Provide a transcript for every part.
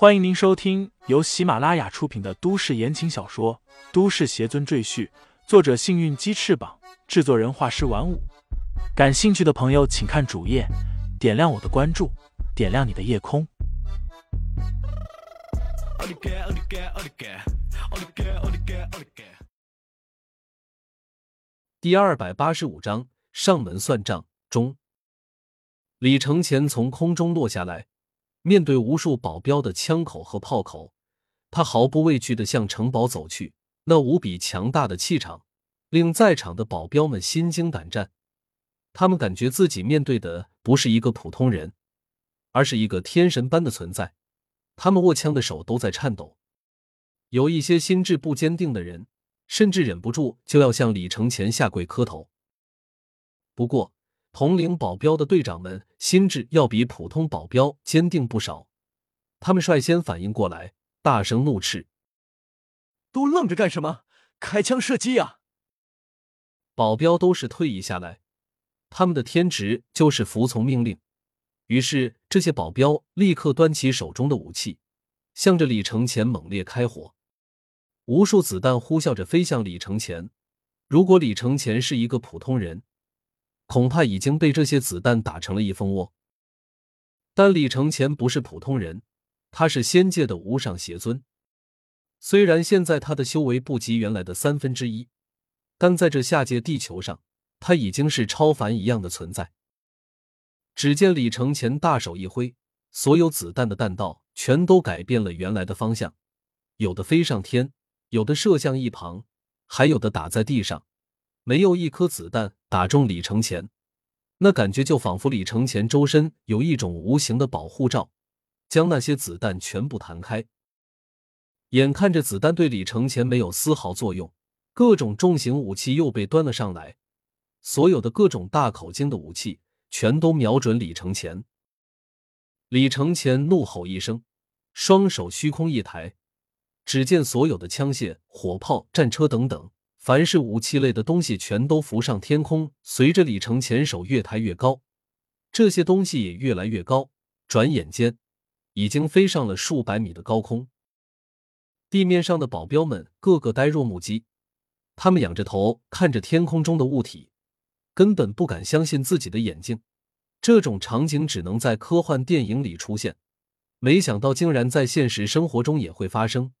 欢迎您收听由喜马拉雅出品的都市言情小说《都市邪尊赘婿》，作者：幸运鸡翅膀，制作人：画师玩舞。感兴趣的朋友，请看主页，点亮我的关注，点亮你的夜空。第二百八十五章上门算账中，李承前从空中落下来。面对无数保镖的枪口和炮口，他毫不畏惧的向城堡走去。那无比强大的气场，令在场的保镖们心惊胆战。他们感觉自己面对的不是一个普通人，而是一个天神般的存在。他们握枪的手都在颤抖。有一些心智不坚定的人，甚至忍不住就要向李承前下跪磕头。不过，统领保镖的队长们心智要比普通保镖坚定不少，他们率先反应过来，大声怒斥：“都愣着干什么？开枪射击呀！”保镖都是退役下来，他们的天职就是服从命令。于是，这些保镖立刻端起手中的武器，向着李承前猛烈开火。无数子弹呼啸着飞向李承前。如果李承前是一个普通人，恐怕已经被这些子弹打成了一蜂窝。但李承前不是普通人，他是仙界的无上邪尊。虽然现在他的修为不及原来的三分之一，但在这下界地球上，他已经是超凡一样的存在。只见李承前大手一挥，所有子弹的弹道全都改变了原来的方向，有的飞上天，有的射向一旁，还有的打在地上。没有一颗子弹打中李承前，那感觉就仿佛李承前周身有一种无形的保护罩，将那些子弹全部弹开。眼看着子弹对李承前没有丝毫作用，各种重型武器又被端了上来，所有的各种大口径的武器全都瞄准李承前。李承前怒吼一声，双手虚空一抬，只见所有的枪械、火炮、战车等等。凡是武器类的东西全都浮上天空，随着李承前手越抬越高，这些东西也越来越高。转眼间，已经飞上了数百米的高空。地面上的保镖们个个呆若木鸡，他们仰着头看着天空中的物体，根本不敢相信自己的眼睛。这种场景只能在科幻电影里出现，没想到竟然在现实生活中也会发生，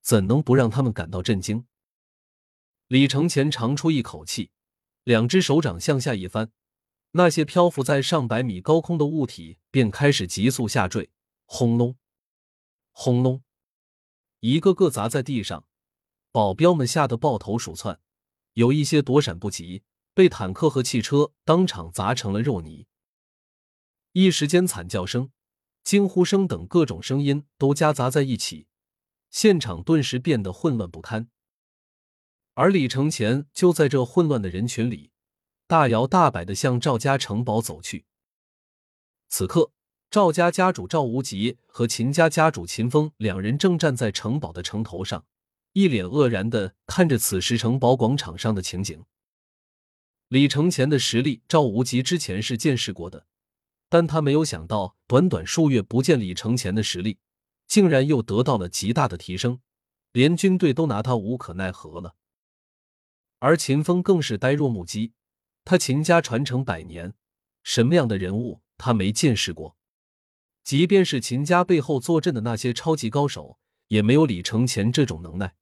怎能不让他们感到震惊？李承前长出一口气，两只手掌向下一翻，那些漂浮在上百米高空的物体便开始急速下坠，轰隆，轰隆，一个个砸在地上。保镖们吓得抱头鼠窜，有一些躲闪不及，被坦克和汽车当场砸成了肉泥。一时间，惨叫声、惊呼声等各种声音都夹杂在一起，现场顿时变得混乱不堪。而李承前就在这混乱的人群里，大摇大摆的向赵家城堡走去。此刻，赵家家主赵无极和秦家家主秦风两人正站在城堡的城头上，一脸愕然的看着此时城堡广场上的情景。李承前的实力，赵无极之前是见识过的，但他没有想到，短短数月不见，李承前的实力竟然又得到了极大的提升，连军队都拿他无可奈何了。而秦风更是呆若木鸡，他秦家传承百年，什么样的人物他没见识过？即便是秦家背后坐镇的那些超级高手，也没有李承前这种能耐。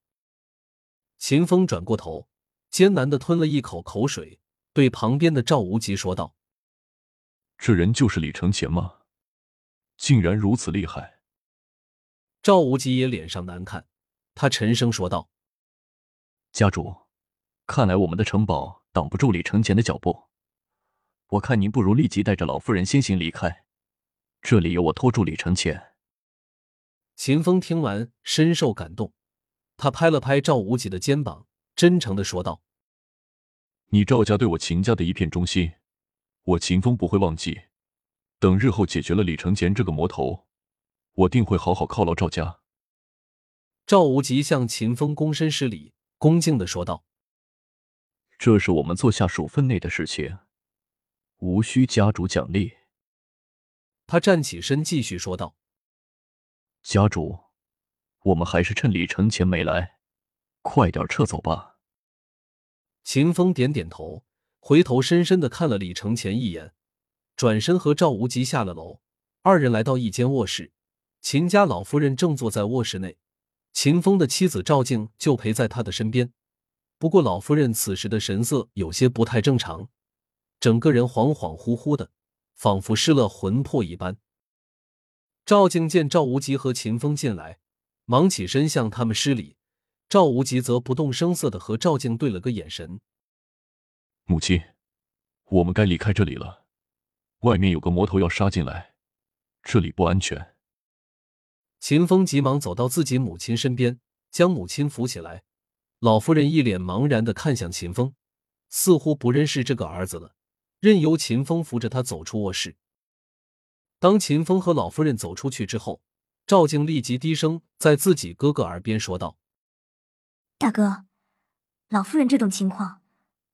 秦风转过头，艰难的吞了一口口水，对旁边的赵无极说道：“这人就是李承前吗？竟然如此厉害！”赵无极也脸上难看，他沉声说道：“家主。”看来我们的城堡挡不住李承前的脚步，我看您不如立即带着老夫人先行离开，这里有我拖住李承前。秦风听完深受感动，他拍了拍赵无极的肩膀，真诚的说道：“你赵家对我秦家的一片忠心，我秦风不会忘记。等日后解决了李承前这个魔头，我定会好好犒劳赵家。”赵无极向秦风躬身施礼，恭敬的说道。这是我们做下属分内的事情，无需家主奖励。他站起身，继续说道：“家主，我们还是趁李承前没来，快点撤走吧。秦风点点头，回头深深的看了李承前一眼，转身和赵无极下了楼。二人来到一间卧室，秦家老夫人正坐在卧室内，秦风的妻子赵静就陪在他的身边。不过老夫人此时的神色有些不太正常，整个人恍恍惚惚的，仿佛失了魂魄一般。赵静见赵无极和秦风进来，忙起身向他们施礼。赵无极则不动声色的和赵静对了个眼神。母亲，我们该离开这里了，外面有个魔头要杀进来。这里不安全。秦风急忙走到自己母亲身边，将母亲扶起来。老夫人一脸茫然的看向秦风，似乎不认识这个儿子了，任由秦风扶着他走出卧室。当秦风和老夫人走出去之后，赵静立即低声在自己哥哥耳边说道：“大哥，老夫人这种情况，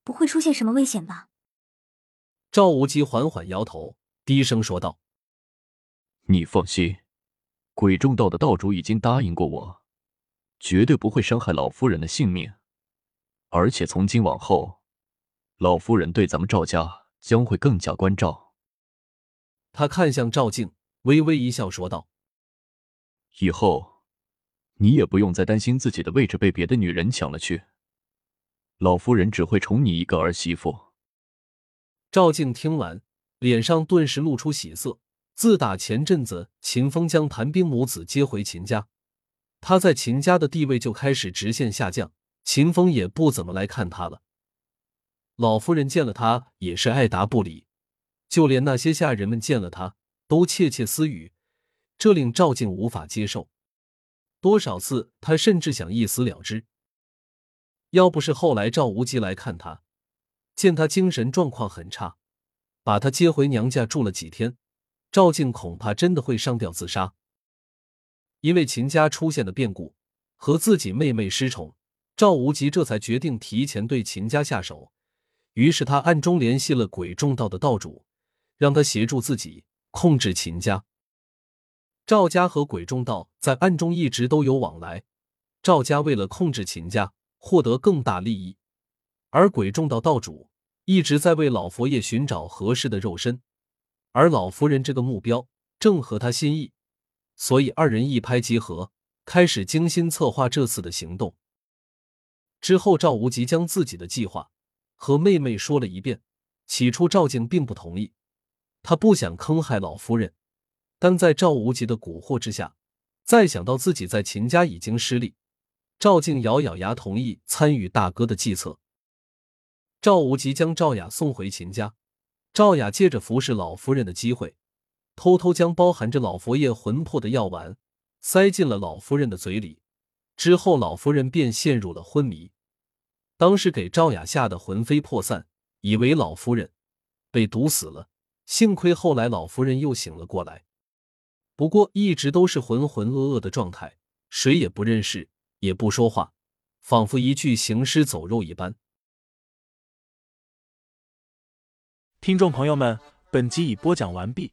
不会出现什么危险吧？”赵无极缓缓摇头，低声说道。你放心，鬼众道的道主已经答应过我，绝对不会伤害老夫人的性命。而且从今往后，老夫人对咱们赵家将会更加关照。他看向赵静，微微一笑，说道：“以后你也不用再担心自己的位置被别的女人抢了去，老夫人只会宠你一个儿媳妇。”赵静听完，脸上顿时露出喜色。自打前阵子秦风将谭冰母子接回秦家，他在秦家的地位就开始直线下降，秦风也不怎么来看他了。老夫人见了他也是爱答不理，就连那些下人们见了他都窃窃私语，这令赵静无法接受。多少次他甚至想一死了之。要不是后来赵无极来看他，见他精神状况很差，把他接回娘家住了几天。赵静恐怕真的会上吊自杀，因为秦家出现的变故和自己妹妹失宠，赵无极这才决定提前对秦家下手。于是他暗中联系了鬼众道的道主，让他协助自己控制秦家。赵家和鬼众道在暗中一直都有往来，赵家为了控制秦家，获得更大利益，而鬼众道道主一直在为老佛爷寻找合适的肉身。而老夫人这个目标正合他心意，所以二人一拍即合，开始精心策划这次的行动。之后，赵无极将自己的计划和妹妹说了一遍。起初，赵静并不同意，他不想坑害老夫人，但在赵无极的蛊惑之下，再想到自己在秦家已经失利，赵静咬咬牙同意参与大哥的计策。赵无极将赵雅送回秦家。赵雅借着服侍老夫人的机会，偷偷将包含着老佛爷魂魄的药丸塞进了老夫人的嘴里。之后，老夫人便陷入了昏迷。当时给赵雅吓得魂飞魄散，以为老夫人被毒死了。幸亏后来老夫人又醒了过来，不过一直都是浑浑噩噩的状态，谁也不认识，也不说话，仿佛一具行尸走肉一般。听众朋友们，本集已播讲完毕，